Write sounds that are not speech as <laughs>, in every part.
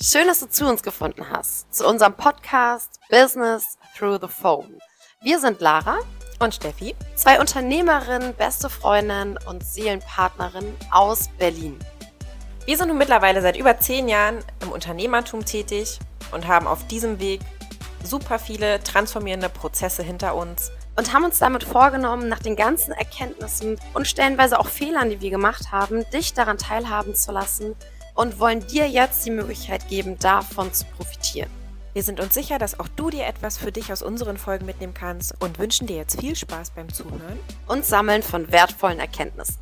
Schön, dass du zu uns gefunden hast, zu unserem Podcast Business Through the Phone. Wir sind Lara und Steffi, zwei Unternehmerinnen, beste Freundinnen und Seelenpartnerinnen aus Berlin. Wir sind nun mittlerweile seit über zehn Jahren im Unternehmertum tätig und haben auf diesem Weg super viele transformierende Prozesse hinter uns und haben uns damit vorgenommen, nach den ganzen Erkenntnissen und stellenweise auch Fehlern, die wir gemacht haben, dich daran teilhaben zu lassen und wollen dir jetzt die Möglichkeit geben, davon zu profitieren. Wir sind uns sicher, dass auch du dir etwas für dich aus unseren Folgen mitnehmen kannst und wünschen dir jetzt viel Spaß beim Zuhören und Sammeln von wertvollen Erkenntnissen.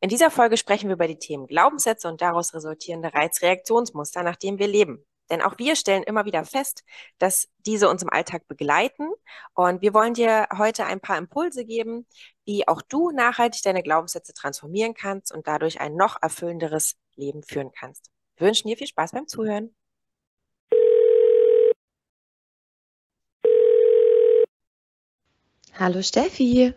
In dieser Folge sprechen wir über die Themen Glaubenssätze und daraus resultierende Reizreaktionsmuster, nach denen wir leben. Denn auch wir stellen immer wieder fest, dass diese uns im Alltag begleiten. Und wir wollen dir heute ein paar Impulse geben, wie auch du nachhaltig deine Glaubenssätze transformieren kannst und dadurch ein noch erfüllenderes Leben führen kannst. Wir wünschen dir viel Spaß beim Zuhören. Hallo Steffi.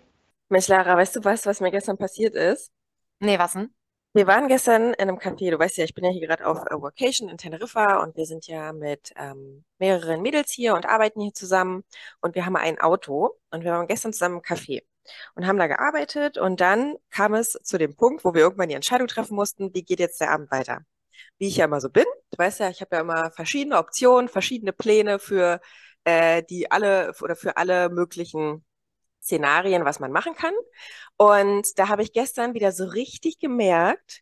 Mensch, Lara, weißt du was, was mir gestern passiert ist? Nee, was denn? Wir waren gestern in einem Café. Du weißt ja, ich bin ja hier gerade auf äh, Vacation in Teneriffa und wir sind ja mit ähm, mehreren Mädels hier und arbeiten hier zusammen und wir haben ein Auto und wir waren gestern zusammen im Café und haben da gearbeitet und dann kam es zu dem Punkt, wo wir irgendwann die Entscheidung treffen mussten, wie geht jetzt der Abend weiter. Wie ich ja immer so bin, du weißt ja, ich habe ja immer verschiedene Optionen, verschiedene Pläne für äh, die alle oder für alle möglichen Szenarien, was man machen kann. Und da habe ich gestern wieder so richtig gemerkt,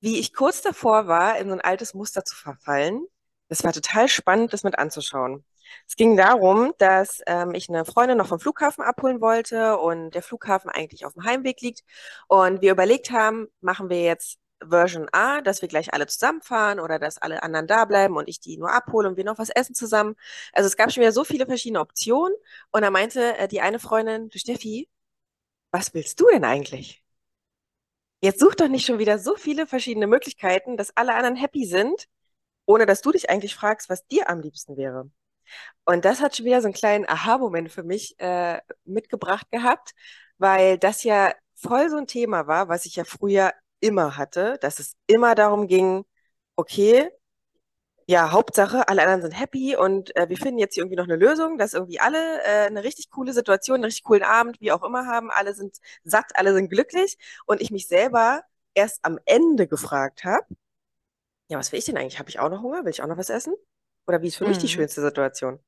wie ich kurz davor war, in so ein altes Muster zu verfallen. Das war total spannend, das mit anzuschauen. Es ging darum, dass ähm, ich eine Freundin noch vom Flughafen abholen wollte und der Flughafen eigentlich auf dem Heimweg liegt. Und wir überlegt haben, machen wir jetzt Version A, dass wir gleich alle zusammenfahren oder dass alle anderen da bleiben und ich die nur abhole und wir noch was essen zusammen. Also es gab schon wieder so viele verschiedene Optionen und da meinte äh, die eine Freundin, du Steffi, was willst du denn eigentlich? Jetzt such doch nicht schon wieder so viele verschiedene Möglichkeiten, dass alle anderen happy sind, ohne dass du dich eigentlich fragst, was dir am liebsten wäre. Und das hat schon wieder so einen kleinen Aha-Moment für mich äh, mitgebracht gehabt, weil das ja voll so ein Thema war, was ich ja früher immer hatte, dass es immer darum ging, okay, ja, Hauptsache, alle anderen sind happy und äh, wir finden jetzt hier irgendwie noch eine Lösung, dass irgendwie alle äh, eine richtig coole Situation, einen richtig coolen Abend, wie auch immer haben, alle sind satt, alle sind glücklich und ich mich selber erst am Ende gefragt habe, ja, was will ich denn eigentlich? Habe ich auch noch Hunger? Will ich auch noch was essen? Oder wie ist für mhm. mich die mhm. schönste Situation?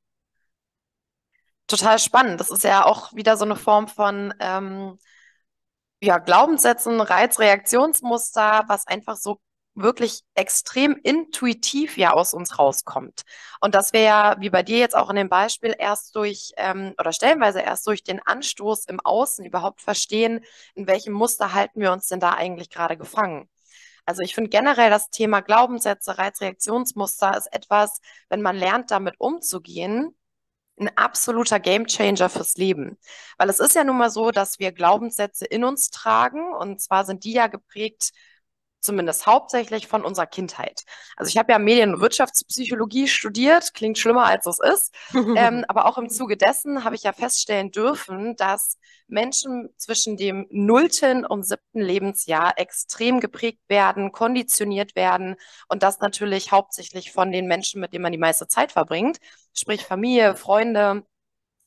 Total spannend. Das ist ja auch wieder so eine Form von ähm, ja, Glaubenssätzen, Reizreaktionsmuster, was einfach so wirklich extrem intuitiv ja aus uns rauskommt. Und dass wir ja, wie bei dir jetzt auch in dem Beispiel, erst durch ähm, oder stellenweise erst durch den Anstoß im Außen überhaupt verstehen, in welchem Muster halten wir uns denn da eigentlich gerade gefangen. Also ich finde generell das Thema Glaubenssätze, Reizreaktionsmuster ist etwas, wenn man lernt, damit umzugehen, ein absoluter Gamechanger fürs Leben. Weil es ist ja nun mal so, dass wir Glaubenssätze in uns tragen und zwar sind die ja geprägt zumindest hauptsächlich von unserer Kindheit. Also ich habe ja Medien- und Wirtschaftspsychologie studiert, klingt schlimmer als es ist, <laughs> ähm, aber auch im Zuge dessen habe ich ja feststellen dürfen, dass Menschen zwischen dem nullten und siebten Lebensjahr extrem geprägt werden, konditioniert werden und das natürlich hauptsächlich von den Menschen, mit denen man die meiste Zeit verbringt, sprich Familie, Freunde,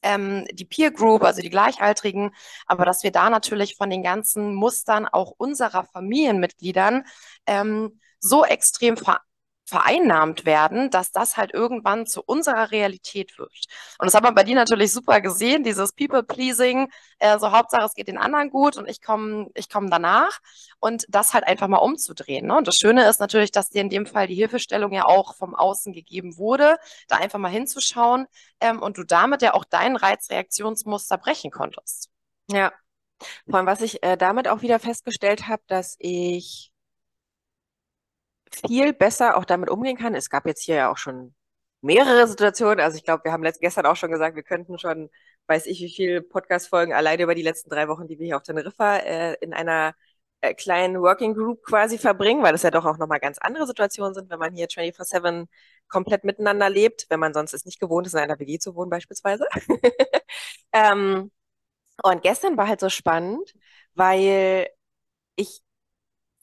ähm, die Peer Group, also die Gleichaltrigen, aber dass wir da natürlich von den ganzen Mustern auch unserer Familienmitgliedern ähm, so extrem ver vereinnahmt werden, dass das halt irgendwann zu unserer Realität wird. Und das hat man bei dir natürlich super gesehen, dieses People-Pleasing, äh, so Hauptsache es geht den anderen gut und ich komme ich komm danach und das halt einfach mal umzudrehen. Ne? Und das Schöne ist natürlich, dass dir in dem Fall die Hilfestellung ja auch vom Außen gegeben wurde, da einfach mal hinzuschauen ähm, und du damit ja auch dein Reizreaktionsmuster brechen konntest. Ja, vor allem was ich äh, damit auch wieder festgestellt habe, dass ich viel besser auch damit umgehen kann. Es gab jetzt hier ja auch schon mehrere Situationen. Also ich glaube, wir haben gestern auch schon gesagt, wir könnten schon, weiß ich, wie viele Podcast-Folgen alleine über die letzten drei Wochen, die wir hier auf Teneriffa äh, in einer äh, kleinen Working Group quasi verbringen, weil das ja doch auch nochmal ganz andere Situationen sind, wenn man hier 24-7 komplett miteinander lebt, wenn man sonst es nicht gewohnt ist, in einer WG zu wohnen beispielsweise. <laughs> ähm, und gestern war halt so spannend, weil ich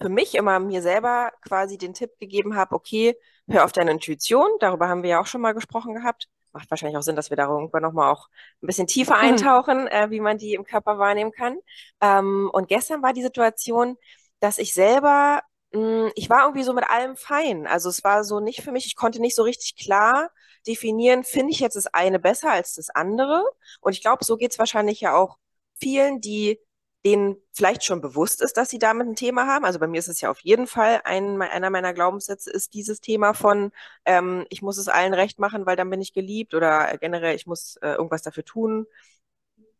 für mich immer mir selber quasi den Tipp gegeben habe, okay, hör auf deine Intuition, darüber haben wir ja auch schon mal gesprochen gehabt. Macht wahrscheinlich auch Sinn, dass wir da irgendwann nochmal auch ein bisschen tiefer mhm. eintauchen, äh, wie man die im Körper wahrnehmen kann. Ähm, und gestern war die Situation, dass ich selber, mh, hm, ich war irgendwie so mit allem fein. Also es war so nicht für mich, ich konnte nicht so richtig klar definieren, finde ich jetzt das eine besser als das andere. Und ich glaube, so geht es wahrscheinlich ja auch vielen, die denen vielleicht schon bewusst ist, dass sie damit ein Thema haben. Also bei mir ist es ja auf jeden Fall ein, einer meiner Glaubenssätze ist dieses Thema von, ähm, ich muss es allen recht machen, weil dann bin ich geliebt oder generell, ich muss äh, irgendwas dafür tun,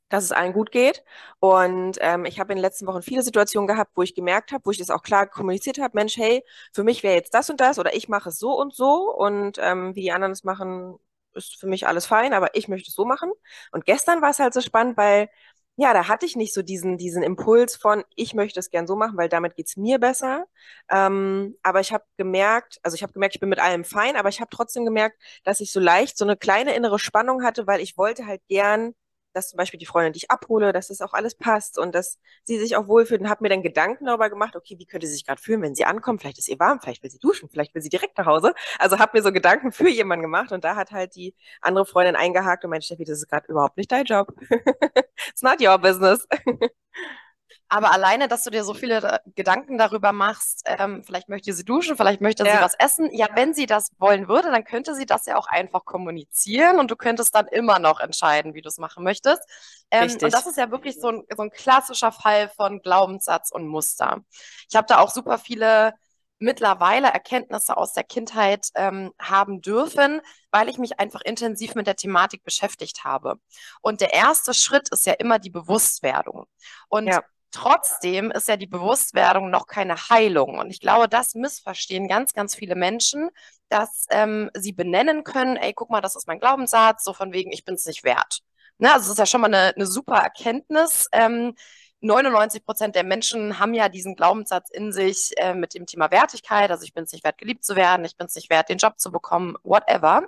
dass es allen gut geht. Und ähm, ich habe in den letzten Wochen viele Situationen gehabt, wo ich gemerkt habe, wo ich das auch klar kommuniziert habe, Mensch, hey, für mich wäre jetzt das und das oder ich mache es so und so und ähm, wie die anderen es machen, ist für mich alles fein, aber ich möchte es so machen. Und gestern war es halt so spannend, weil ja, da hatte ich nicht so diesen, diesen Impuls von, ich möchte es gern so machen, weil damit geht's mir besser. Ähm, aber ich habe gemerkt, also ich habe gemerkt, ich bin mit allem fein, aber ich habe trotzdem gemerkt, dass ich so leicht so eine kleine innere Spannung hatte, weil ich wollte halt gern dass zum Beispiel die Freundin, die ich abhole, dass das auch alles passt und dass sie sich auch wohlfühlt und habe mir dann Gedanken darüber gemacht, okay, wie könnte sie sich gerade fühlen, wenn sie ankommt? Vielleicht ist ihr warm, vielleicht will sie duschen, vielleicht will sie direkt nach Hause. Also habe mir so Gedanken für jemanden gemacht und da hat halt die andere Freundin eingehakt und meinte, Steffi, das ist gerade überhaupt nicht dein Job. <laughs> It's not your business. <laughs> Aber alleine, dass du dir so viele Gedanken darüber machst, ähm, vielleicht möchte sie duschen, vielleicht möchte ja. sie was essen. Ja, wenn sie das wollen würde, dann könnte sie das ja auch einfach kommunizieren und du könntest dann immer noch entscheiden, wie du es machen möchtest. Ähm, und das ist ja wirklich so ein, so ein klassischer Fall von Glaubenssatz und Muster. Ich habe da auch super viele mittlerweile Erkenntnisse aus der Kindheit ähm, haben dürfen, weil ich mich einfach intensiv mit der Thematik beschäftigt habe. Und der erste Schritt ist ja immer die Bewusstwerdung. Und ja. Trotzdem ist ja die Bewusstwerdung noch keine Heilung. Und ich glaube, das missverstehen ganz, ganz viele Menschen, dass ähm, sie benennen können, ey, guck mal, das ist mein Glaubenssatz, so von wegen, ich bin es nicht wert. Ne? Also das ist ja schon mal eine, eine super Erkenntnis. Ähm, 99 Prozent der Menschen haben ja diesen Glaubenssatz in sich äh, mit dem Thema Wertigkeit. Also ich bin es nicht wert, geliebt zu werden, ich bin es nicht wert, den Job zu bekommen, whatever.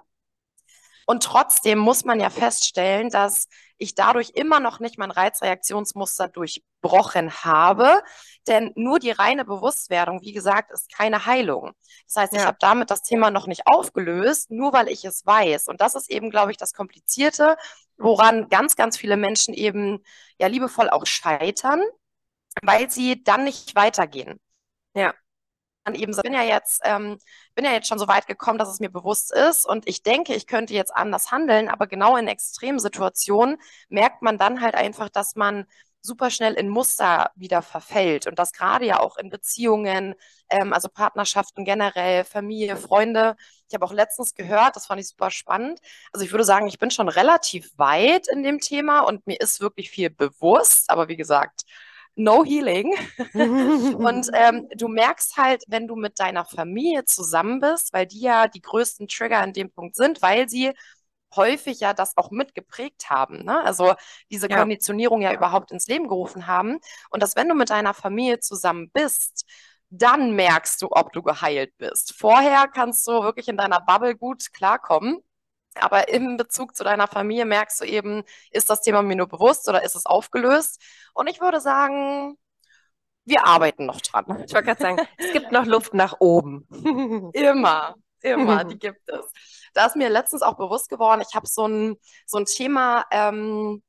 Und trotzdem muss man ja feststellen, dass ich dadurch immer noch nicht mein Reizreaktionsmuster durchbrochen habe. Denn nur die reine Bewusstwerdung, wie gesagt, ist keine Heilung. Das heißt, ja. ich habe damit das Thema noch nicht aufgelöst, nur weil ich es weiß. Und das ist eben, glaube ich, das Komplizierte, woran ganz, ganz viele Menschen eben ja liebevoll auch scheitern, weil sie dann nicht weitergehen. Ja eben so, bin ja jetzt, ähm, bin ja jetzt schon so weit gekommen, dass es mir bewusst ist und ich denke, ich könnte jetzt anders handeln, aber genau in Extremsituationen merkt man dann halt einfach, dass man super schnell in Muster wieder verfällt und das gerade ja auch in Beziehungen, ähm, also Partnerschaften generell, Familie, Freunde. Ich habe auch letztens gehört, das fand ich super spannend. Also ich würde sagen, ich bin schon relativ weit in dem Thema und mir ist wirklich viel bewusst, aber wie gesagt, no healing. <laughs> und ähm, du merkst halt, wenn du mit deiner Familie zusammen bist, weil die ja die größten Trigger in dem Punkt sind, weil sie häufig ja das auch mitgeprägt haben. Ne? Also diese ja. Konditionierung ja überhaupt ins Leben gerufen haben. Und dass wenn du mit deiner Familie zusammen bist, dann merkst du, ob du geheilt bist. Vorher kannst du wirklich in deiner Bubble gut klarkommen. Aber im Bezug zu deiner Familie merkst du eben, ist das Thema mir nur bewusst oder ist es aufgelöst? Und ich würde sagen, wir arbeiten noch dran. Ich wollte gerade sagen, es gibt noch Luft nach oben. <laughs> immer, immer, <laughs> die gibt es. Da ist mir letztens auch bewusst geworden, ich habe so ein, so ein Thema, ähm,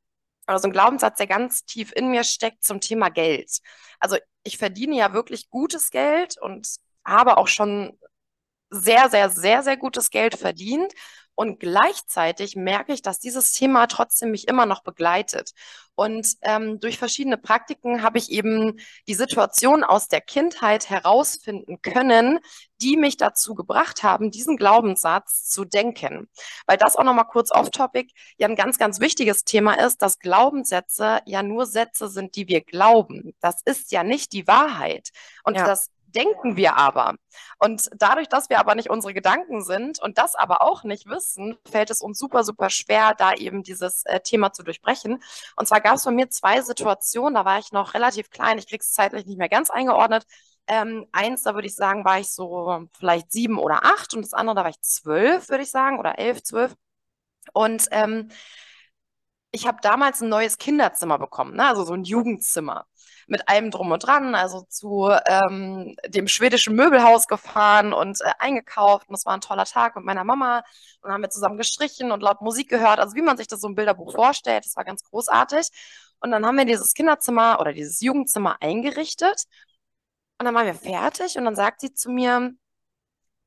oder so ein Glaubenssatz, der ganz tief in mir steckt zum Thema Geld. Also ich verdiene ja wirklich gutes Geld und habe auch schon sehr, sehr, sehr, sehr gutes Geld verdient und gleichzeitig merke ich, dass dieses Thema trotzdem mich immer noch begleitet. Und ähm, durch verschiedene Praktiken habe ich eben die Situation aus der Kindheit herausfinden können, die mich dazu gebracht haben, diesen Glaubenssatz zu denken. Weil das auch nochmal kurz off-topic ja ein ganz, ganz wichtiges Thema ist, dass Glaubenssätze ja nur Sätze sind, die wir glauben. Das ist ja nicht die Wahrheit. Und ja. das denken wir aber. Und dadurch, dass wir aber nicht unsere Gedanken sind und das aber auch nicht wissen, fällt es uns super, super schwer, da eben dieses äh, Thema zu durchbrechen. Und zwar gab es bei mir zwei Situationen, da war ich noch relativ klein, ich kriege es zeitlich nicht mehr ganz eingeordnet. Ähm, eins, da würde ich sagen, war ich so vielleicht sieben oder acht und das andere, da war ich zwölf, würde ich sagen, oder elf, zwölf. Und ähm, ich habe damals ein neues Kinderzimmer bekommen, ne? also so ein Jugendzimmer mit allem drum und dran, also zu ähm, dem schwedischen Möbelhaus gefahren und äh, eingekauft. Und das war ein toller Tag mit meiner Mama. Und haben wir zusammen gestrichen und laut Musik gehört, also wie man sich das so im Bilderbuch vorstellt. Das war ganz großartig. Und dann haben wir dieses Kinderzimmer oder dieses Jugendzimmer eingerichtet. Und dann waren wir fertig und dann sagt sie zu mir,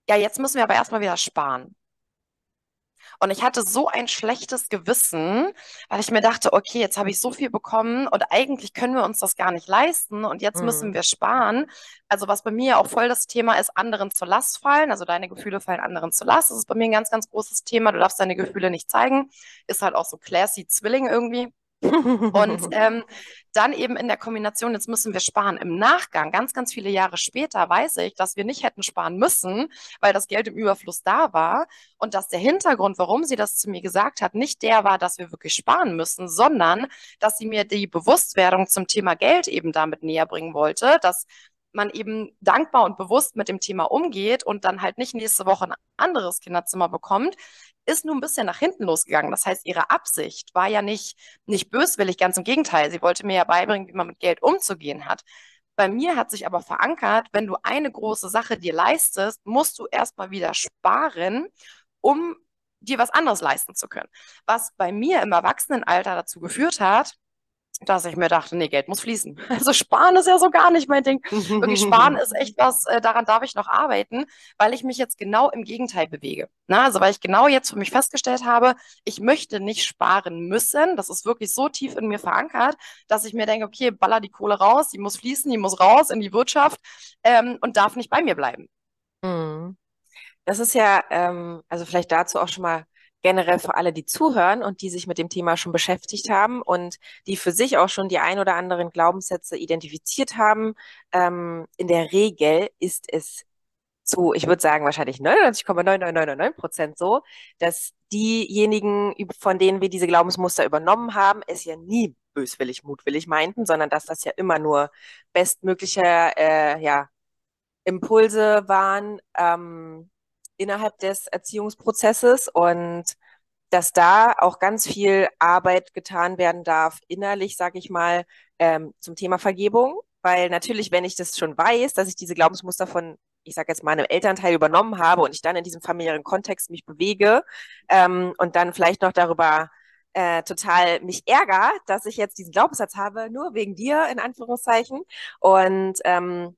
ja, jetzt müssen wir aber erstmal wieder sparen. Und ich hatte so ein schlechtes Gewissen, weil ich mir dachte, okay, jetzt habe ich so viel bekommen und eigentlich können wir uns das gar nicht leisten und jetzt müssen Mhm. wir sparen. Also was bei mir auch voll das Thema ist, anderen zur Last fallen. Also deine Gefühle fallen anderen zur Last. Das ist bei mir ein ganz, ganz großes Thema. Du darfst deine Gefühle nicht zeigen. Ist halt auch so classy Zwilling irgendwie. Und <laughs> ähm, dann eben in der Kombination, jetzt müssen wir sparen. Im Nachgang, ganz, ganz viele Jahre später, weiß ich, dass wir nicht hätten sparen müssen, weil das Geld im Überfluss da war und dass der Hintergrund, warum sie das zu mir gesagt hat, nicht der war, dass wir wirklich sparen müssen, sondern dass sie mir die Bewusstwerdung zum Thema Geld eben damit näher bringen wollte, dass man eben dankbar und bewusst mit dem Thema umgeht und dann halt nicht nächste Woche ein anderes Kinderzimmer bekommt, ist nun ein bisschen nach hinten losgegangen. Das heißt, ihre Absicht war ja nicht, nicht böswillig, ganz im Gegenteil. Sie wollte mir ja beibringen, wie man mit Geld umzugehen hat. Bei mir hat sich aber verankert, wenn du eine große Sache dir leistest, musst du erstmal wieder sparen, um dir was anderes leisten zu können. Was bei mir im Erwachsenenalter dazu geführt hat, dass ich mir dachte, nee, Geld muss fließen. <laughs> Also sparen ist ja so gar nicht mein Ding. Wirklich sparen <laughs> ist echt was, äh, daran darf ich noch arbeiten, weil ich mich jetzt genau im Gegenteil bewege. Na, also weil ich genau jetzt für mich festgestellt habe, ich möchte nicht sparen müssen. Das ist wirklich so tief in mir verankert, dass ich mir denke, okay, baller die Kohle raus, die muss fließen, die muss raus in die Wirtschaft ähm, und darf nicht bei mir bleiben. Mhm. Das ist ja, ähm, also vielleicht dazu auch schon mal generell für alle, die zuhören und die sich mit dem Thema schon beschäftigt haben und die für sich auch schon die ein oder anderen Glaubenssätze identifiziert haben. Ähm, in der Regel ist es zu, ich würde sagen, wahrscheinlich 99,9999 Prozent so, dass diejenigen, von denen wir diese Glaubensmuster übernommen haben, es ja nie böswillig, mutwillig meinten, sondern dass das ja immer nur bestmögliche, äh, ja, Impulse waren ähm, innerhalb des Erziehungsprozesses und dass da auch ganz viel Arbeit getan werden darf, innerlich, sage ich mal, ähm, zum Thema Vergebung. Weil natürlich, wenn ich das schon weiß, dass ich diese Glaubensmuster von, ich sage jetzt mal, einem Elternteil übernommen habe und ich dann in diesem familiären Kontext mich bewege ähm, und dann vielleicht noch darüber äh, total mich ärgere, dass ich jetzt diesen Glaubenssatz habe, nur wegen dir, in Anführungszeichen. Und ähm,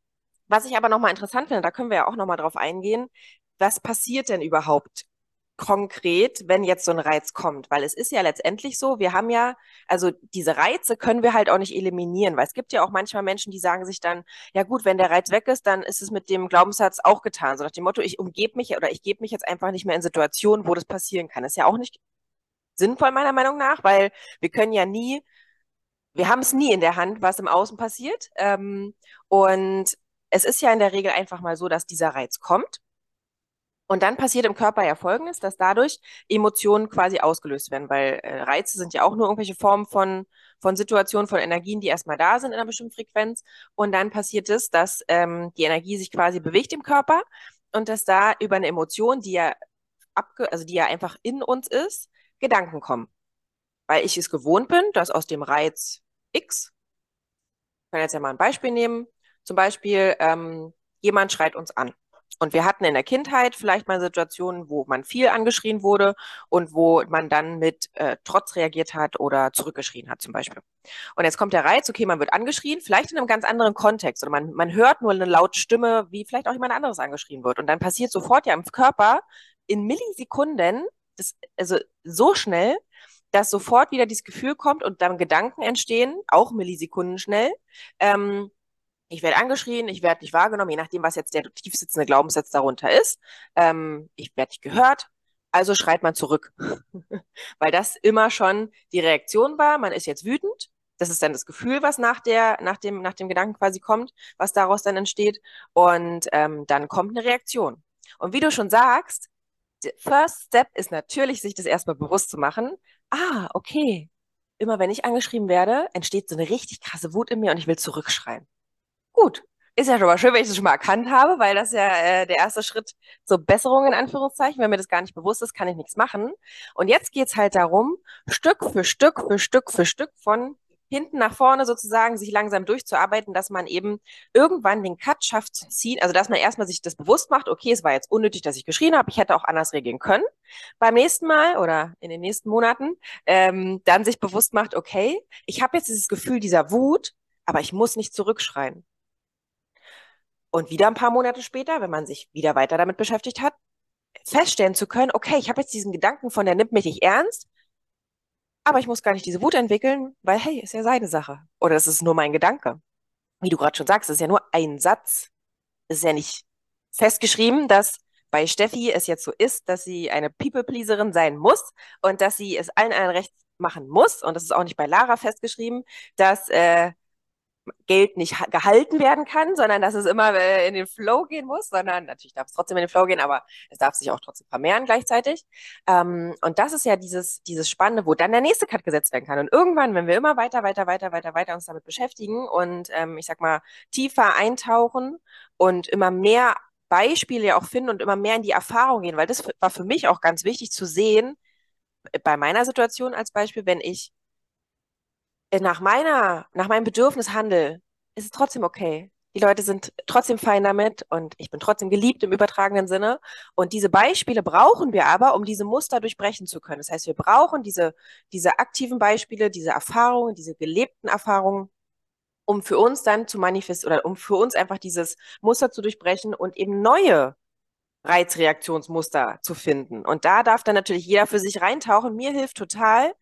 was ich aber nochmal interessant finde, da können wir ja auch nochmal drauf eingehen, was passiert denn überhaupt konkret, wenn jetzt so ein Reiz kommt? Weil es ist ja letztendlich so, wir haben ja, also diese Reize können wir halt auch nicht eliminieren, weil es gibt ja auch manchmal Menschen, die sagen sich dann, ja gut, wenn der Reiz weg ist, dann ist es mit dem Glaubenssatz auch getan. So nach dem Motto, ich umgebe mich oder ich gebe mich jetzt einfach nicht mehr in Situationen, wo das passieren kann. Das ist ja auch nicht sinnvoll meiner Meinung nach, weil wir können ja nie, wir haben es nie in der Hand, was im Außen passiert. Ähm, und es ist ja in der Regel einfach mal so, dass dieser Reiz kommt. Und dann passiert im Körper ja Folgendes, dass dadurch Emotionen quasi ausgelöst werden, weil äh, Reize sind ja auch nur irgendwelche Formen von, von Situationen, von Energien, die erstmal da sind in einer bestimmten Frequenz. Und dann passiert es, dass ähm, die Energie sich quasi bewegt im Körper und dass da über eine Emotion, die ja abge also die ja einfach in uns ist, Gedanken kommen. Weil ich es gewohnt bin, dass aus dem Reiz X, ich kann jetzt ja mal ein Beispiel nehmen, zum Beispiel ähm, jemand schreit uns an. Und wir hatten in der Kindheit vielleicht mal Situationen, wo man viel angeschrien wurde und wo man dann mit äh, Trotz reagiert hat oder zurückgeschrien hat zum Beispiel. Und jetzt kommt der Reiz, okay, man wird angeschrien, vielleicht in einem ganz anderen Kontext oder man, man hört nur eine laute Stimme, wie vielleicht auch jemand anderes angeschrien wird. Und dann passiert sofort ja im Körper in Millisekunden, das, also so schnell, dass sofort wieder dieses Gefühl kommt und dann Gedanken entstehen, auch Millisekunden schnell. Ähm, ich werde angeschrien, ich werde nicht wahrgenommen, je nachdem, was jetzt der tief sitzende Glaubenssatz darunter ist. Ähm, ich werde nicht gehört, also schreit man zurück. <laughs> Weil das immer schon die Reaktion war, man ist jetzt wütend. Das ist dann das Gefühl, was nach der, nach dem, nach dem Gedanken quasi kommt, was daraus dann entsteht. Und ähm, dann kommt eine Reaktion. Und wie du schon sagst, der First Step ist natürlich, sich das erstmal bewusst zu machen. Ah, okay. Immer wenn ich angeschrieben werde, entsteht so eine richtig krasse Wut in mir und ich will zurückschreien. Gut, Ist ja schon mal schön, wenn ich das schon mal erkannt habe, weil das ja äh, der erste Schritt zur Besserung in Anführungszeichen. Wenn mir das gar nicht bewusst ist, kann ich nichts machen. Und jetzt geht's halt darum, Stück für Stück für Stück für Stück von hinten nach vorne sozusagen sich langsam durchzuarbeiten, dass man eben irgendwann den Cut schafft zu ziehen. Also dass man erstmal sich das bewusst macht, okay, es war jetzt unnötig, dass ich geschrien habe, ich hätte auch anders reagieren können beim nächsten Mal oder in den nächsten Monaten. Ähm, dann sich bewusst macht, okay, ich habe jetzt dieses Gefühl dieser Wut, aber ich muss nicht zurückschreien. Und wieder ein paar Monate später, wenn man sich wieder weiter damit beschäftigt hat, feststellen zu können, okay, ich habe jetzt diesen Gedanken von, der nimmt mich nicht ernst, aber ich muss gar nicht diese Wut entwickeln, weil, hey, ist ja seine Sache. Oder es ist nur mein Gedanke. Wie du gerade schon sagst, ist ja nur ein Satz. Es ist ja nicht festgeschrieben, dass bei Steffi es jetzt so ist, dass sie eine People-Pleaserin sein muss und dass sie es allen ein Recht machen muss. Und das ist auch nicht bei Lara festgeschrieben, dass äh, Geld nicht gehalten werden kann, sondern dass es immer äh, in den Flow gehen muss, sondern natürlich darf es trotzdem in den Flow gehen, aber es darf sich auch trotzdem vermehren gleichzeitig. Ähm, und das ist ja dieses, dieses Spannende, wo dann der nächste Cut gesetzt werden kann. Und irgendwann, wenn wir immer weiter, weiter, weiter, weiter, weiter uns damit beschäftigen und ähm, ich sag mal tiefer eintauchen und immer mehr Beispiele auch finden und immer mehr in die Erfahrung gehen, weil das war für mich auch ganz wichtig zu sehen, bei meiner Situation als Beispiel, wenn ich äh, nach meiner, nach meinem Bedürfnis handle, ist es trotzdem okay. Die Leute sind trotzdem fein damit und ich bin trotzdem geliebt im übertragenen Sinne. Und diese Beispiele brauchen wir aber, um diese Muster durchbrechen zu können. Das heißt, wir brauchen diese, diese aktiven Beispiele, diese Erfahrungen, diese gelebten Erfahrungen, um für uns dann zu manifestieren oder um für uns einfach dieses Muster zu durchbrechen und eben neue Reizreaktionsmuster zu finden. Und da darf dann natürlich jeder für sich reintauchen. Mir hilft total,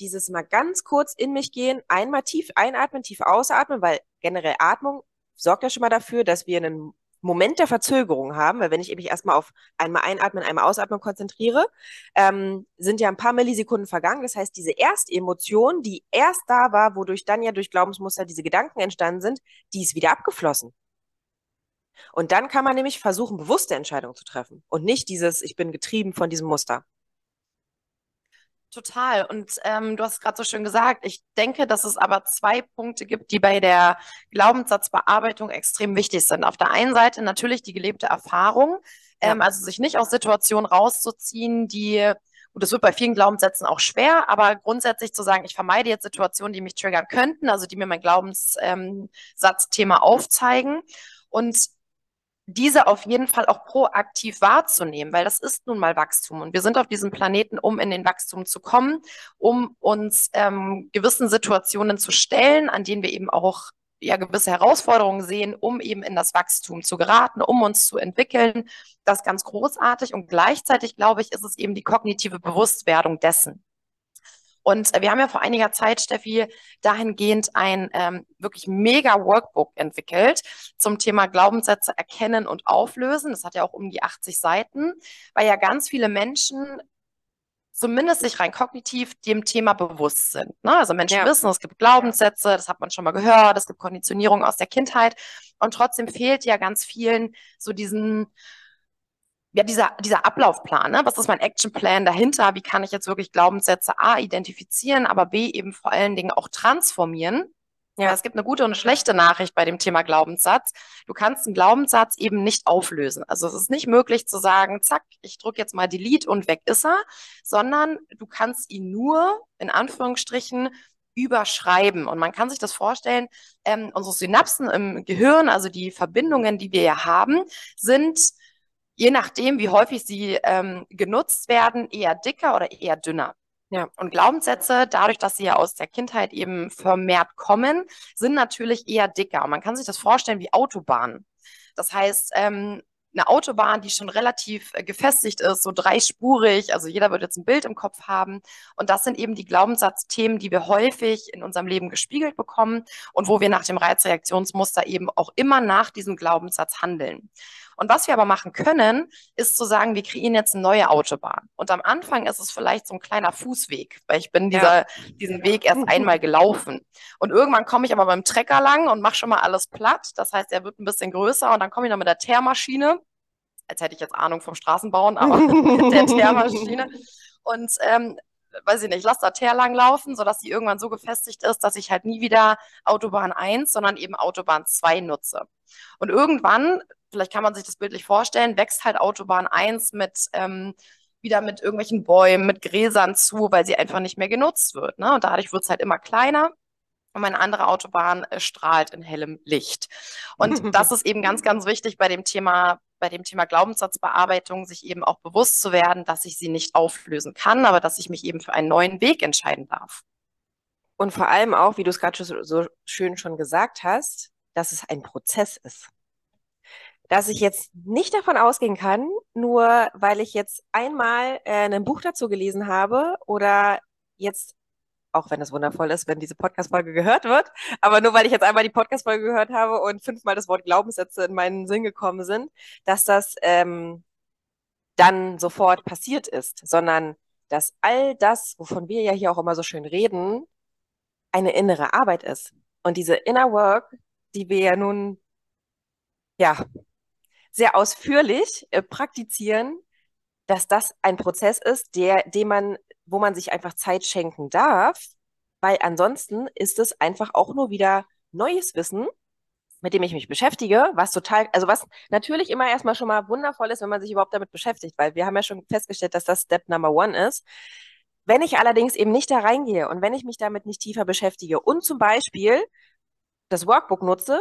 dieses mal ganz kurz in mich gehen, einmal tief einatmen, tief ausatmen, weil generell Atmung sorgt ja schon mal dafür, dass wir einen Moment der Verzögerung haben, weil wenn ich mich erstmal auf einmal einatmen, einmal ausatmen konzentriere, ähm, sind ja ein paar Millisekunden vergangen. Das heißt, diese erste Emotion, die erst da war, wodurch dann ja durch Glaubensmuster diese Gedanken entstanden sind, die ist wieder abgeflossen. Und dann kann man nämlich versuchen, bewusste Entscheidungen zu treffen und nicht dieses, ich bin getrieben von diesem Muster. Total. Und ähm, du hast gerade so schön gesagt, ich denke, dass es aber zwei Punkte gibt, die bei der Glaubenssatzbearbeitung extrem wichtig sind. Auf der einen Seite natürlich die gelebte Erfahrung, ja. ähm, also sich nicht aus Situationen rauszuziehen, die, gut, das wird bei vielen Glaubenssätzen auch schwer, aber grundsätzlich zu sagen, ich vermeide jetzt Situationen, die mich triggern könnten, also die mir mein Glaubenssatzthema ähm, aufzeigen. Und diese auf jeden Fall auch proaktiv wahrzunehmen, weil das ist nun mal Wachstum und wir sind auf diesem Planeten, um in den Wachstum zu kommen, um uns ähm, gewissen Situationen zu stellen, an denen wir eben auch ja gewisse Herausforderungen sehen, um eben in das Wachstum zu geraten, um uns zu entwickeln. Das ist ganz großartig und gleichzeitig glaube ich, ist es eben die kognitive Bewusstwerdung dessen. Und äh, wir haben ja vor einiger Zeit, Steffi, dahingehend ein ähm, wirklich mega Workbook entwickelt zum Thema Glaubenssätze erkennen und auflösen. Das hat ja auch um die 80 Seiten, weil ja ganz viele Menschen zumindest sich rein kognitiv dem Thema bewusst sind. Ne? Also Menschen ja. wissen, es gibt Glaubenssätze, das hat man schon mal gehört, es gibt Konditionierung aus der Kindheit und trotzdem fehlt ja ganz vielen so diesen ja, dieser, dieser Ablaufplan, ne? was ist mein Actionplan dahinter? Wie kann ich jetzt wirklich Glaubenssätze A identifizieren, aber B eben vor allen Dingen auch transformieren? Ja, es gibt eine gute und eine schlechte Nachricht bei dem Thema Glaubenssatz. Du kannst einen Glaubenssatz eben nicht auflösen. Also es ist nicht möglich zu sagen, zack, ich drücke jetzt mal Delete und weg ist er, sondern du kannst ihn nur in Anführungsstrichen überschreiben. Und man kann sich das vorstellen, ähm, unsere Synapsen im Gehirn, also die Verbindungen, die wir ja haben, sind je nachdem, wie häufig sie ähm, genutzt werden, eher dicker oder eher dünner. Ja, und Glaubenssätze, dadurch, dass sie ja aus der Kindheit eben vermehrt kommen, sind natürlich eher dicker. Und man kann sich das vorstellen wie Autobahnen. Das heißt, ähm, eine Autobahn, die schon relativ äh, gefestigt ist, so dreispurig, also jeder wird jetzt ein Bild im Kopf haben. Und das sind eben die Glaubenssatzthemen, die wir häufig in unserem Leben gespiegelt bekommen und wo wir nach dem Reizreaktionsmuster eben auch immer nach diesem Glaubenssatz handeln. Und was wir aber machen können, ist zu sagen, wir kreieren jetzt eine neue Autobahn. Und am Anfang ist es vielleicht so ein kleiner Fußweg, weil ich bin dieser, ja. diesen Weg erst einmal gelaufen. Und irgendwann komme ich aber beim Trecker lang und mache schon mal alles platt. Das heißt, er wird ein bisschen größer und dann komme ich noch mit der Teermaschine, als hätte ich jetzt Ahnung vom Straßenbauen, aber mit <laughs> <laughs> der Teermaschine. Und ähm, weiß ich nicht, lass da Teer lang laufen, sodass sie irgendwann so gefestigt ist, dass ich halt nie wieder Autobahn 1, sondern eben Autobahn 2 nutze. Und irgendwann, vielleicht kann man sich das bildlich vorstellen, wächst halt Autobahn 1 mit ähm, wieder mit irgendwelchen Bäumen, mit Gräsern zu, weil sie einfach nicht mehr genutzt wird. Ne? Und dadurch wird es halt immer kleiner und meine andere Autobahn äh, strahlt in hellem Licht. Und <laughs> das ist eben ganz, ganz wichtig bei dem Thema, bei dem Thema Glaubenssatzbearbeitung, sich eben auch bewusst zu werden, dass ich sie nicht auflösen kann, aber dass ich mich eben für einen neuen Weg entscheiden darf. Und vor allem auch, wie du es gerade so, so schön schon gesagt hast, dass es ein Prozess ist dass ich jetzt nicht davon ausgehen kann, nur weil ich jetzt einmal äh, ein Buch dazu gelesen habe oder jetzt, auch wenn es wundervoll ist, wenn diese Podcast-Folge gehört wird, aber nur weil ich jetzt einmal die Podcast-Folge gehört habe und fünfmal das Wort Glaubenssätze in meinen Sinn gekommen sind, dass das ähm, dann sofort passiert ist, sondern dass all das, wovon wir ja hier auch immer so schön reden, eine innere Arbeit ist. Und diese Inner Work, die wir ja nun ja sehr ausführlich äh, praktizieren, dass das ein Prozess ist, der, dem man, wo man sich einfach Zeit schenken darf, weil ansonsten ist es einfach auch nur wieder neues Wissen, mit dem ich mich beschäftige, was total, also was natürlich immer erstmal schon mal wundervoll ist, wenn man sich überhaupt damit beschäftigt, weil wir haben ja schon festgestellt, dass das Step Number One ist. Wenn ich allerdings eben nicht da reingehe und wenn ich mich damit nicht tiefer beschäftige und zum Beispiel das Workbook nutze,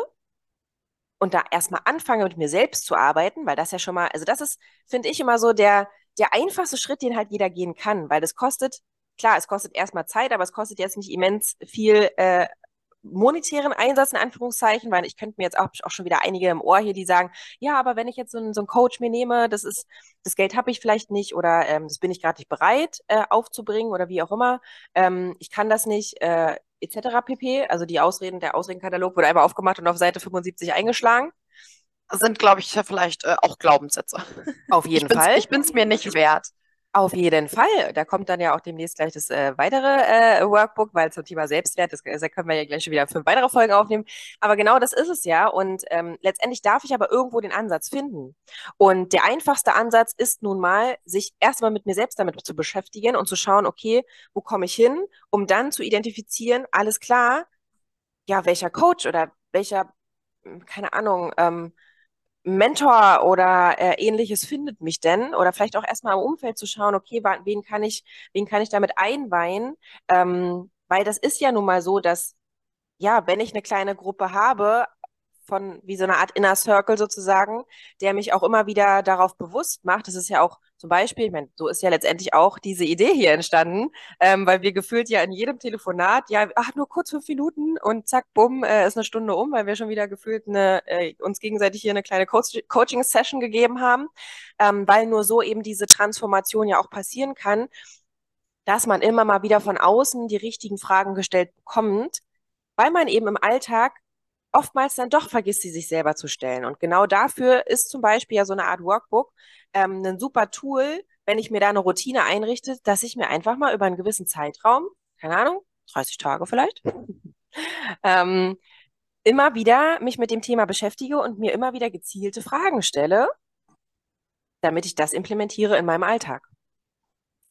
und da erstmal anfange, mit mir selbst zu arbeiten, weil das ja schon mal, also das ist, finde ich, immer so der, der einfachste Schritt, den halt jeder gehen kann, weil das kostet, klar, es kostet erstmal Zeit, aber es kostet jetzt nicht immens viel äh, monetären Einsatz in Anführungszeichen, weil ich könnte mir jetzt auch, auch schon wieder einige im Ohr hier, die sagen, ja, aber wenn ich jetzt so einen, so einen Coach mir nehme, das ist, das Geld habe ich vielleicht nicht oder ähm, das bin ich gerade nicht bereit äh, aufzubringen oder wie auch immer. Ähm, ich kann das nicht. Äh, etc. pp. Also die Ausreden, der Ausredenkatalog wurde einmal aufgemacht und auf Seite 75 eingeschlagen. Sind, glaube ich, vielleicht äh, auch Glaubenssätze. Auf jeden ich Fall. Ich bin es mir nicht wert. Auf jeden Fall. Da kommt dann ja auch demnächst gleich das äh, weitere äh, Workbook, weil zum Thema Selbstwert, das, das können wir ja gleich schon wieder fünf weitere Folgen aufnehmen. Aber genau das ist es ja. Und ähm, letztendlich darf ich aber irgendwo den Ansatz finden. Und der einfachste Ansatz ist nun mal, sich erstmal mit mir selbst damit zu beschäftigen und zu schauen, okay, wo komme ich hin, um dann zu identifizieren, alles klar, ja, welcher Coach oder welcher, hm, keine Ahnung, ähm, Mentor oder äh, ähnliches findet mich denn? Oder vielleicht auch erstmal im Umfeld zu schauen, okay, wen kann ich, wen kann ich damit einweihen? Ähm, weil das ist ja nun mal so, dass, ja, wenn ich eine kleine Gruppe habe, von wie so eine Art Inner Circle sozusagen, der mich auch immer wieder darauf bewusst macht. Das ist ja auch zum Beispiel, ich meine, so ist ja letztendlich auch diese Idee hier entstanden, ähm, weil wir gefühlt ja in jedem Telefonat, ja, ach, nur kurz fünf Minuten und zack, bumm, äh, ist eine Stunde um, weil wir schon wieder gefühlt eine, äh, uns gegenseitig hier eine kleine Co Coaching-Session gegeben haben, ähm, weil nur so eben diese Transformation ja auch passieren kann, dass man immer mal wieder von außen die richtigen Fragen gestellt bekommt, weil man eben im Alltag oftmals dann doch vergisst sie sich selber zu stellen. Und genau dafür ist zum Beispiel ja so eine Art Workbook ähm, ein super Tool, wenn ich mir da eine Routine einrichte, dass ich mir einfach mal über einen gewissen Zeitraum, keine Ahnung, 30 Tage vielleicht, <laughs> ähm, immer wieder mich mit dem Thema beschäftige und mir immer wieder gezielte Fragen stelle, damit ich das implementiere in meinem Alltag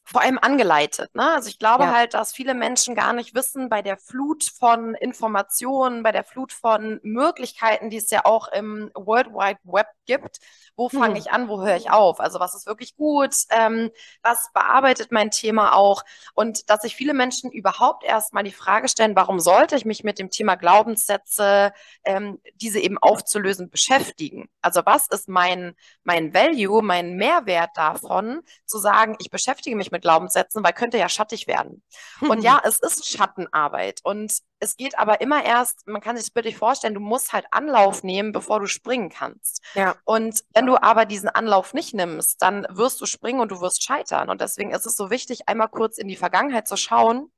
vor allem angeleitet. Ne? Also ich glaube ja. halt, dass viele Menschen gar nicht wissen, bei der Flut von Informationen, bei der Flut von Möglichkeiten, die es ja auch im World Wide Web gibt, wo fange hm. ich an, wo höre ich auf? Also was ist wirklich gut? Ähm, was bearbeitet mein Thema auch? Und dass sich viele Menschen überhaupt erstmal die Frage stellen, warum sollte ich mich mit dem Thema Glaubenssätze, ähm, diese eben aufzulösen, beschäftigen? Also was ist mein, mein Value, mein Mehrwert davon, zu sagen, ich beschäftige mich mit Glaubenssätzen, weil könnte ja schattig werden. Und <laughs> ja, es ist Schattenarbeit. Und es geht aber immer erst, man kann sich das bildlich vorstellen, du musst halt Anlauf nehmen, bevor du springen kannst. Ja. Und wenn du aber diesen Anlauf nicht nimmst, dann wirst du springen und du wirst scheitern. Und deswegen ist es so wichtig, einmal kurz in die Vergangenheit zu schauen,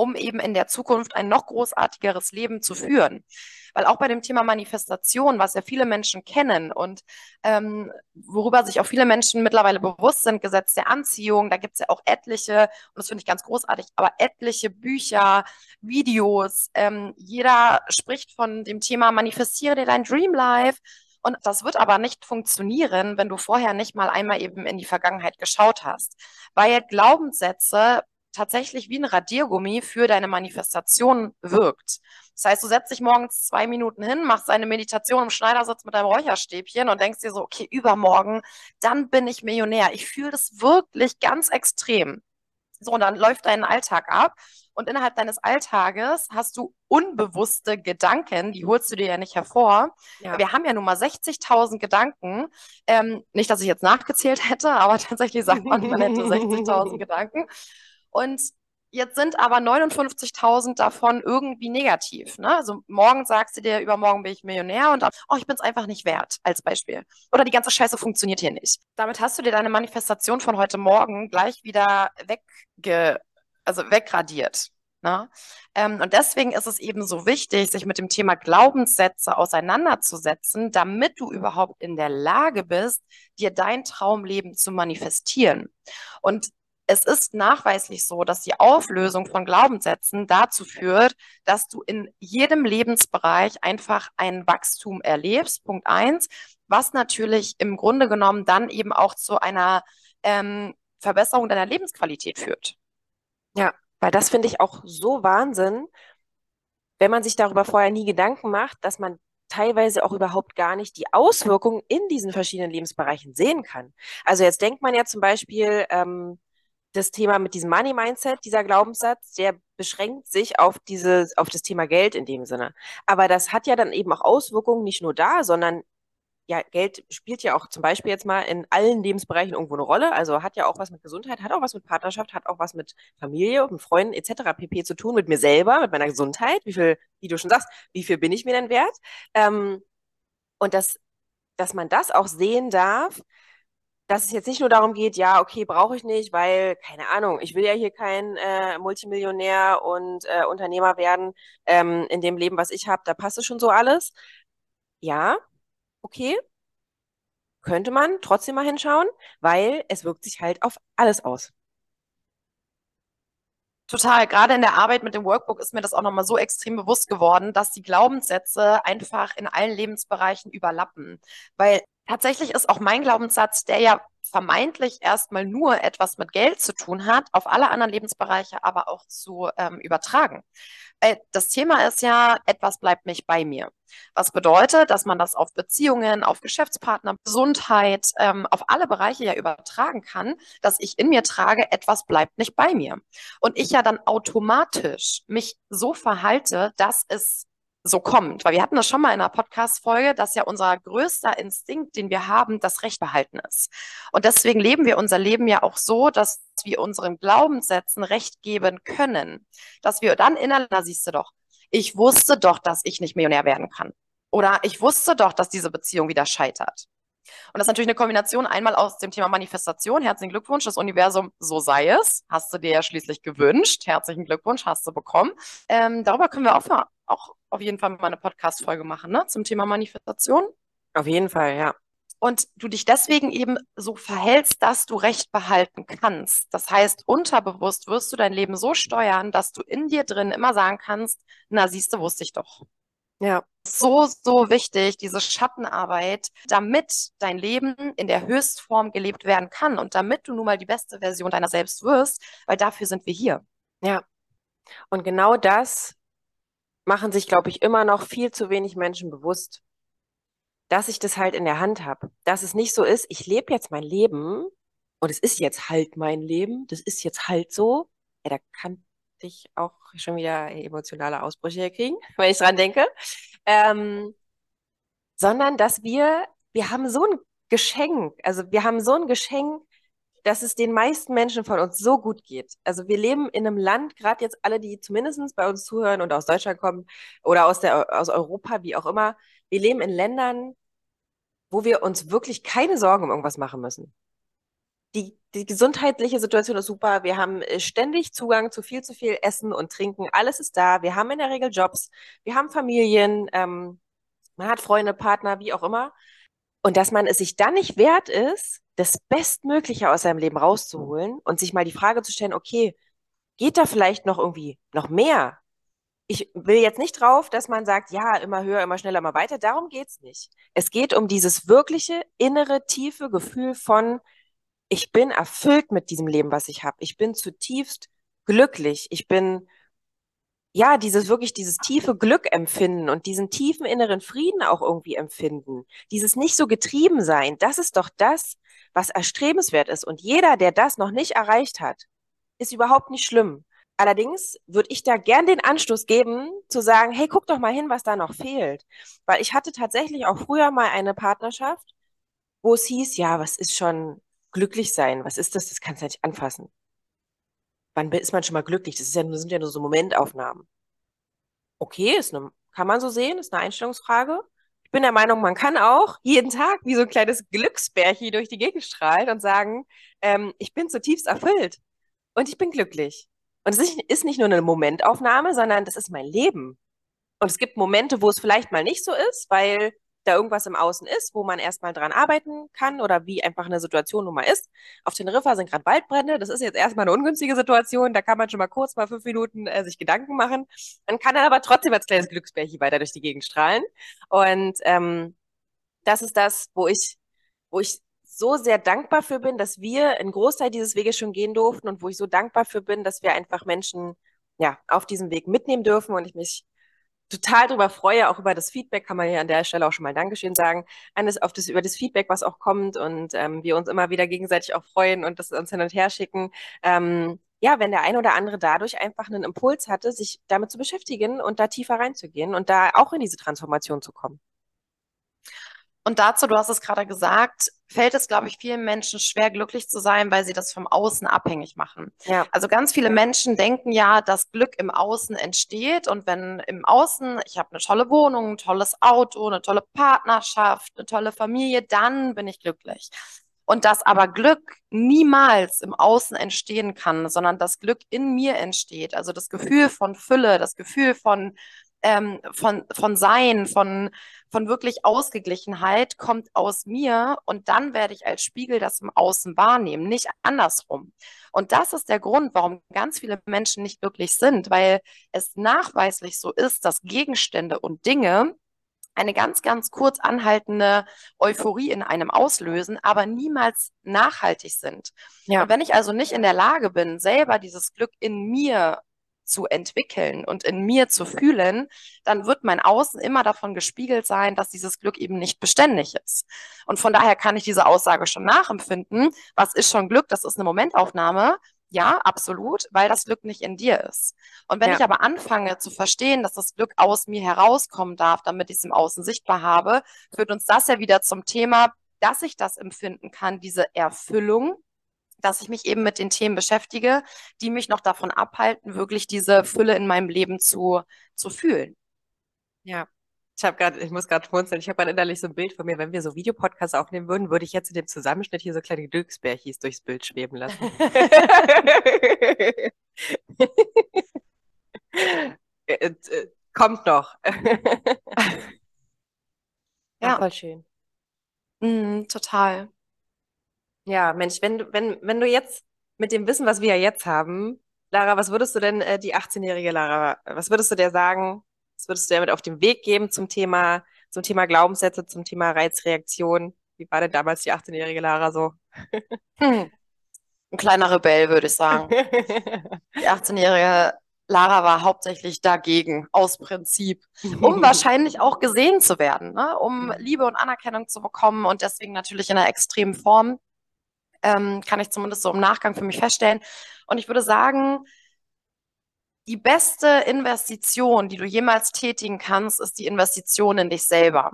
um eben in der Zukunft ein noch großartigeres Leben zu führen. Weil auch bei dem Thema Manifestation, was ja viele Menschen kennen und ähm, worüber sich auch viele Menschen mittlerweile bewusst sind, Gesetz der Anziehung, da gibt es ja auch etliche, und das finde ich ganz großartig, aber etliche Bücher, Videos, ähm, jeder spricht von dem Thema Manifestiere dir dein Dream Life. Und das wird aber nicht funktionieren, wenn du vorher nicht mal einmal eben in die Vergangenheit geschaut hast. Weil Glaubenssätze tatsächlich wie ein Radiergummi für deine Manifestation wirkt. Das heißt, du setzt dich morgens zwei Minuten hin, machst eine Meditation im Schneidersitz mit deinem Räucherstäbchen und denkst dir so, okay, übermorgen, dann bin ich Millionär. Ich fühle das wirklich ganz extrem. So, und dann läuft dein Alltag ab und innerhalb deines Alltages hast du unbewusste Gedanken, die holst du dir ja nicht hervor. Ja. Wir haben ja nun mal 60.000 Gedanken. Ähm, nicht, dass ich jetzt nachgezählt hätte, aber <laughs> tatsächlich sagt man, man hätte 60.000 <laughs> Gedanken. Und Jetzt sind aber 59.000 davon irgendwie negativ. Ne? Also morgen sagst du dir, übermorgen bin ich Millionär und oh, ich bin es einfach nicht wert, als Beispiel. Oder die ganze Scheiße funktioniert hier nicht. Damit hast du dir deine Manifestation von heute Morgen gleich wieder wegge also wegradiert. Ne? Ähm, und deswegen ist es eben so wichtig, sich mit dem Thema Glaubenssätze auseinanderzusetzen, damit du überhaupt in der Lage bist, dir dein Traumleben zu manifestieren. Und es ist nachweislich so, dass die Auflösung von Glaubenssätzen dazu führt, dass du in jedem Lebensbereich einfach ein Wachstum erlebst. Punkt eins, was natürlich im Grunde genommen dann eben auch zu einer ähm, Verbesserung deiner Lebensqualität führt. Ja, weil das finde ich auch so Wahnsinn, wenn man sich darüber vorher nie Gedanken macht, dass man teilweise auch überhaupt gar nicht die Auswirkungen in diesen verschiedenen Lebensbereichen sehen kann. Also jetzt denkt man ja zum Beispiel, ähm, das Thema mit diesem Money Mindset, dieser Glaubenssatz, der beschränkt sich auf dieses, auf das Thema Geld in dem Sinne. Aber das hat ja dann eben auch Auswirkungen nicht nur da, sondern ja, Geld spielt ja auch zum Beispiel jetzt mal in allen Lebensbereichen irgendwo eine Rolle. Also hat ja auch was mit Gesundheit, hat auch was mit Partnerschaft, hat auch was mit Familie, mit Freunden etc. pp. zu tun, mit mir selber, mit meiner Gesundheit. Wie viel, wie du schon sagst, wie viel bin ich mir denn wert? Ähm, und das, dass man das auch sehen darf, dass es jetzt nicht nur darum geht, ja, okay, brauche ich nicht, weil, keine Ahnung, ich will ja hier kein äh, Multimillionär und äh, Unternehmer werden ähm, in dem Leben, was ich habe, da passt es schon so alles. Ja, okay, könnte man trotzdem mal hinschauen, weil es wirkt sich halt auf alles aus. Total. Gerade in der Arbeit mit dem Workbook ist mir das auch nochmal so extrem bewusst geworden, dass die Glaubenssätze einfach in allen Lebensbereichen überlappen. Weil Tatsächlich ist auch mein Glaubenssatz, der ja vermeintlich erstmal nur etwas mit Geld zu tun hat, auf alle anderen Lebensbereiche aber auch zu ähm, übertragen. Äh, das Thema ist ja, etwas bleibt nicht bei mir. Was bedeutet, dass man das auf Beziehungen, auf Geschäftspartner, Gesundheit, ähm, auf alle Bereiche ja übertragen kann, dass ich in mir trage, etwas bleibt nicht bei mir. Und ich ja dann automatisch mich so verhalte, dass es so kommt. Weil wir hatten das schon mal in einer Podcast-Folge, dass ja unser größter Instinkt, den wir haben, das Recht behalten ist. Und deswegen leben wir unser Leben ja auch so, dass wir unseren Glaubenssätzen Recht geben können. Dass wir dann innerlich, da siehst du doch, ich wusste doch, dass ich nicht Millionär werden kann. Oder ich wusste doch, dass diese Beziehung wieder scheitert. Und das ist natürlich eine Kombination einmal aus dem Thema Manifestation. Herzlichen Glückwunsch, das Universum, so sei es. Hast du dir ja schließlich gewünscht. Herzlichen Glückwunsch, hast du bekommen. Ähm, darüber können wir auch, auch auf jeden Fall mal eine Podcast-Folge machen, ne? Zum Thema Manifestation. Auf jeden Fall, ja. Und du dich deswegen eben so verhältst, dass du Recht behalten kannst. Das heißt, unterbewusst wirst du dein Leben so steuern, dass du in dir drin immer sagen kannst, na, siehste, wusste ich doch. Ja, so, so wichtig, diese Schattenarbeit, damit dein Leben in der Höchstform gelebt werden kann und damit du nun mal die beste Version deiner selbst wirst, weil dafür sind wir hier. Ja. Und genau das machen sich, glaube ich, immer noch viel zu wenig Menschen bewusst, dass ich das halt in der Hand habe. Dass es nicht so ist, ich lebe jetzt mein Leben und es ist jetzt halt mein Leben, das ist jetzt halt so. Ja, da kann ich auch schon wieder emotionale Ausbrüche kriegen, <laughs> wenn ich dran denke. Ähm, sondern dass wir, wir haben so ein Geschenk, also wir haben so ein Geschenk, dass es den meisten Menschen von uns so gut geht. Also wir leben in einem Land, gerade jetzt alle, die zumindest bei uns zuhören und aus Deutschland kommen oder aus, der, aus Europa, wie auch immer, wir leben in Ländern, wo wir uns wirklich keine Sorgen um irgendwas machen müssen die, die gesundheitliche Situation ist super. Wir haben äh, ständig Zugang zu viel zu viel Essen und Trinken. Alles ist da. Wir haben in der Regel Jobs. Wir haben Familien. Ähm, man hat Freunde, Partner, wie auch immer. Und dass man es sich dann nicht wert ist, das Bestmögliche aus seinem Leben rauszuholen und sich mal die Frage zu stellen, okay, geht da vielleicht noch irgendwie noch mehr? Ich will jetzt nicht drauf, dass man sagt, ja, immer höher, immer schneller, immer weiter. Darum geht's nicht. Es geht um dieses wirkliche, innere, tiefe Gefühl von, ich bin erfüllt mit diesem Leben, was ich habe. Ich bin zutiefst glücklich. Ich bin ja, dieses wirklich, dieses tiefe Glück empfinden und diesen tiefen inneren Frieden auch irgendwie empfinden. Dieses nicht so getrieben sein, das ist doch das, was erstrebenswert ist. Und jeder, der das noch nicht erreicht hat, ist überhaupt nicht schlimm. Allerdings würde ich da gern den Anstoß geben, zu sagen, hey, guck doch mal hin, was da noch fehlt. Weil ich hatte tatsächlich auch früher mal eine Partnerschaft, wo es hieß, ja, was ist schon glücklich sein? Was ist das? Das kannst du nicht anfassen wann ist man schon mal glücklich? Das ja, sind ja nur so Momentaufnahmen. Okay, ist eine, kann man so sehen, ist eine Einstellungsfrage. Ich bin der Meinung, man kann auch jeden Tag wie so ein kleines Glücksbärchen durch die Gegend strahlen und sagen, ähm, ich bin zutiefst erfüllt und ich bin glücklich. Und es ist nicht nur eine Momentaufnahme, sondern das ist mein Leben. Und es gibt Momente, wo es vielleicht mal nicht so ist, weil da irgendwas im Außen ist, wo man erstmal dran arbeiten kann oder wie einfach eine Situation nun mal ist. Auf Teneriffa sind gerade Waldbrände. Das ist jetzt erstmal eine ungünstige Situation. Da kann man schon mal kurz mal fünf Minuten äh, sich Gedanken machen. Man kann dann aber trotzdem als kleines Glücksbärchen weiter durch die Gegend strahlen. Und ähm, das ist das, wo ich, wo ich so sehr dankbar für bin, dass wir einen Großteil dieses Weges schon gehen durften und wo ich so dankbar für bin, dass wir einfach Menschen ja auf diesem Weg mitnehmen dürfen und ich mich total darüber freue, auch über das Feedback, kann man hier an der Stelle auch schon mal Dankeschön sagen, eines auf das, über das Feedback, was auch kommt und ähm, wir uns immer wieder gegenseitig auch freuen und das uns hin und her schicken. Ähm, ja, wenn der ein oder andere dadurch einfach einen Impuls hatte, sich damit zu beschäftigen und da tiefer reinzugehen und da auch in diese Transformation zu kommen. Und dazu, du hast es gerade gesagt, fällt es, glaube ich, vielen Menschen schwer, glücklich zu sein, weil sie das vom Außen abhängig machen. Ja. Also ganz viele Menschen denken ja, dass Glück im Außen entsteht. Und wenn im Außen, ich habe eine tolle Wohnung, ein tolles Auto, eine tolle Partnerschaft, eine tolle Familie, dann bin ich glücklich. Und dass aber Glück niemals im Außen entstehen kann, sondern das Glück in mir entsteht. Also das Gefühl von Fülle, das Gefühl von ähm, von, von Sein, von, von wirklich Ausgeglichenheit kommt aus mir und dann werde ich als Spiegel das im Außen wahrnehmen, nicht andersrum. Und das ist der Grund, warum ganz viele Menschen nicht glücklich sind, weil es nachweislich so ist, dass Gegenstände und Dinge eine ganz, ganz kurz anhaltende Euphorie in einem auslösen, aber niemals nachhaltig sind. Ja. Und wenn ich also nicht in der Lage bin, selber dieses Glück in mir zu entwickeln und in mir zu fühlen, dann wird mein Außen immer davon gespiegelt sein, dass dieses Glück eben nicht beständig ist. Und von daher kann ich diese Aussage schon nachempfinden. Was ist schon Glück? Das ist eine Momentaufnahme. Ja, absolut, weil das Glück nicht in dir ist. Und wenn ja. ich aber anfange zu verstehen, dass das Glück aus mir herauskommen darf, damit ich es im Außen sichtbar habe, führt uns das ja wieder zum Thema, dass ich das empfinden kann, diese Erfüllung, dass ich mich eben mit den Themen beschäftige, die mich noch davon abhalten, wirklich diese Fülle in meinem Leben zu, zu fühlen. Ja. Ich habe gerade, ich muss gerade schmunzeln, ich habe gerade innerlich so ein Bild von mir, wenn wir so Videopodcasts aufnehmen würden, würde ich jetzt in dem Zusammenschnitt hier so kleine Glücksbärchis durchs Bild schweben lassen. <laughs> Äh, äh, kommt noch. ja, voll schön. Mm, total. Ja, Mensch, wenn du, wenn, wenn du jetzt mit dem Wissen, was wir ja jetzt haben, Lara, was würdest du denn, äh, die 18-jährige Lara, was würdest du dir sagen? Was würdest du dir mit auf den Weg geben zum Thema, zum Thema Glaubenssätze, zum Thema Reizreaktion? Wie war denn damals die 18-jährige Lara so? Hm. Ein kleiner Rebell, würde ich sagen. Die 18-jährige Lara war hauptsächlich dagegen, aus Prinzip, um <laughs> wahrscheinlich auch gesehen zu werden, ne? um mhm. Liebe und Anerkennung zu bekommen und deswegen natürlich in einer extremen Form ähm, kann ich zumindest so im Nachgang für mich feststellen. Und ich würde sagen, die beste Investition, die du jemals tätigen kannst, ist die Investition in dich selber.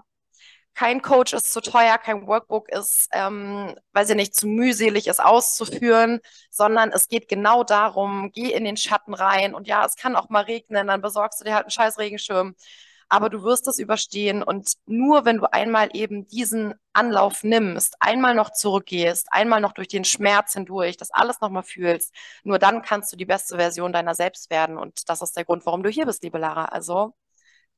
Kein Coach ist zu teuer, kein Workbook ist, ähm, weiß ich nicht, zu mühselig, es auszuführen, sondern es geht genau darum, geh in den Schatten rein und ja, es kann auch mal regnen, dann besorgst du dir halt einen scheiß Regenschirm aber du wirst es überstehen. Und nur wenn du einmal eben diesen Anlauf nimmst, einmal noch zurückgehst, einmal noch durch den Schmerz hindurch, das alles nochmal fühlst, nur dann kannst du die beste Version deiner selbst werden. Und das ist der Grund, warum du hier bist, liebe Lara. Also,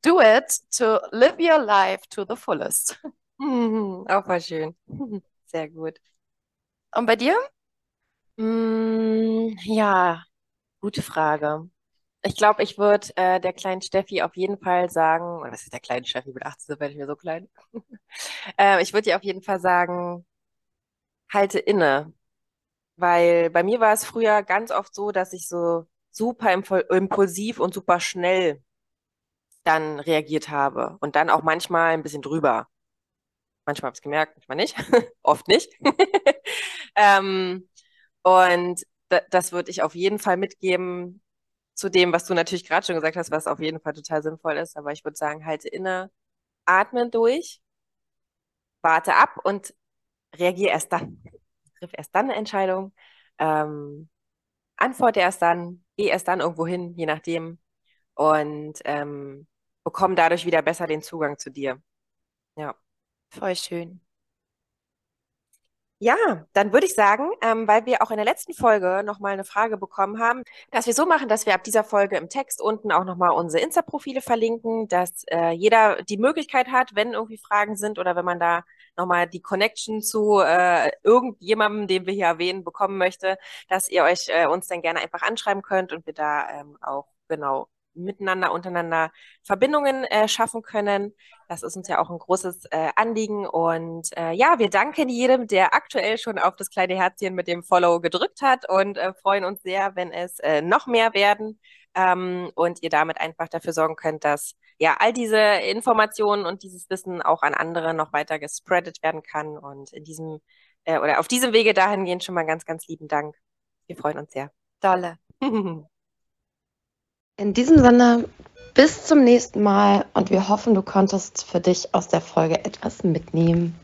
do it to live your life to the fullest. <laughs> Auch mal schön. <laughs> Sehr gut. Und bei dir? Mm, ja, gute Frage. Ich glaube, ich würde äh, der kleinen Steffi auf jeden Fall sagen, oder was ist der kleinen Steffi mit 18, werde ich mir so klein. <laughs> äh, ich würde ihr auf jeden Fall sagen, halte inne. Weil bei mir war es früher ganz oft so, dass ich so super impulsiv und super schnell dann reagiert habe und dann auch manchmal ein bisschen drüber. Manchmal habe ich es gemerkt, manchmal nicht, <laughs> oft nicht. <laughs> ähm, und das würde ich auf jeden Fall mitgeben zu dem, was du natürlich gerade schon gesagt hast, was auf jeden Fall total sinnvoll ist. Aber ich würde sagen, halte inne, atme durch, warte ab und reagiere erst dann. Triff erst dann eine Entscheidung. Ähm, antworte erst dann, geh erst dann irgendwo hin, je nachdem. Und ähm, bekomme dadurch wieder besser den Zugang zu dir. Ja. Voll schön. Ja, dann würde ich sagen, ähm, weil wir auch in der letzten Folge nochmal eine Frage bekommen haben, dass wir so machen, dass wir ab dieser Folge im Text unten auch nochmal unsere Insta-Profile verlinken, dass äh, jeder die Möglichkeit hat, wenn irgendwie Fragen sind oder wenn man da nochmal die Connection zu äh, irgendjemandem, den wir hier erwähnen, bekommen möchte, dass ihr euch äh, uns dann gerne einfach anschreiben könnt und wir da ähm, auch genau miteinander, untereinander Verbindungen äh, schaffen können. Das ist uns ja auch ein großes äh, Anliegen. Und äh, ja, wir danken jedem, der aktuell schon auf das kleine Herzchen mit dem Follow gedrückt hat und äh, freuen uns sehr, wenn es äh, noch mehr werden. Ähm, und ihr damit einfach dafür sorgen könnt, dass ja all diese Informationen und dieses Wissen auch an andere noch weiter gespreadet werden kann. Und in diesem äh, oder auf diesem Wege dahingehend schon mal ganz, ganz lieben Dank. Wir freuen uns sehr. Dolle. <laughs> In diesem Sinne, bis zum nächsten Mal und wir hoffen, du konntest für dich aus der Folge etwas mitnehmen.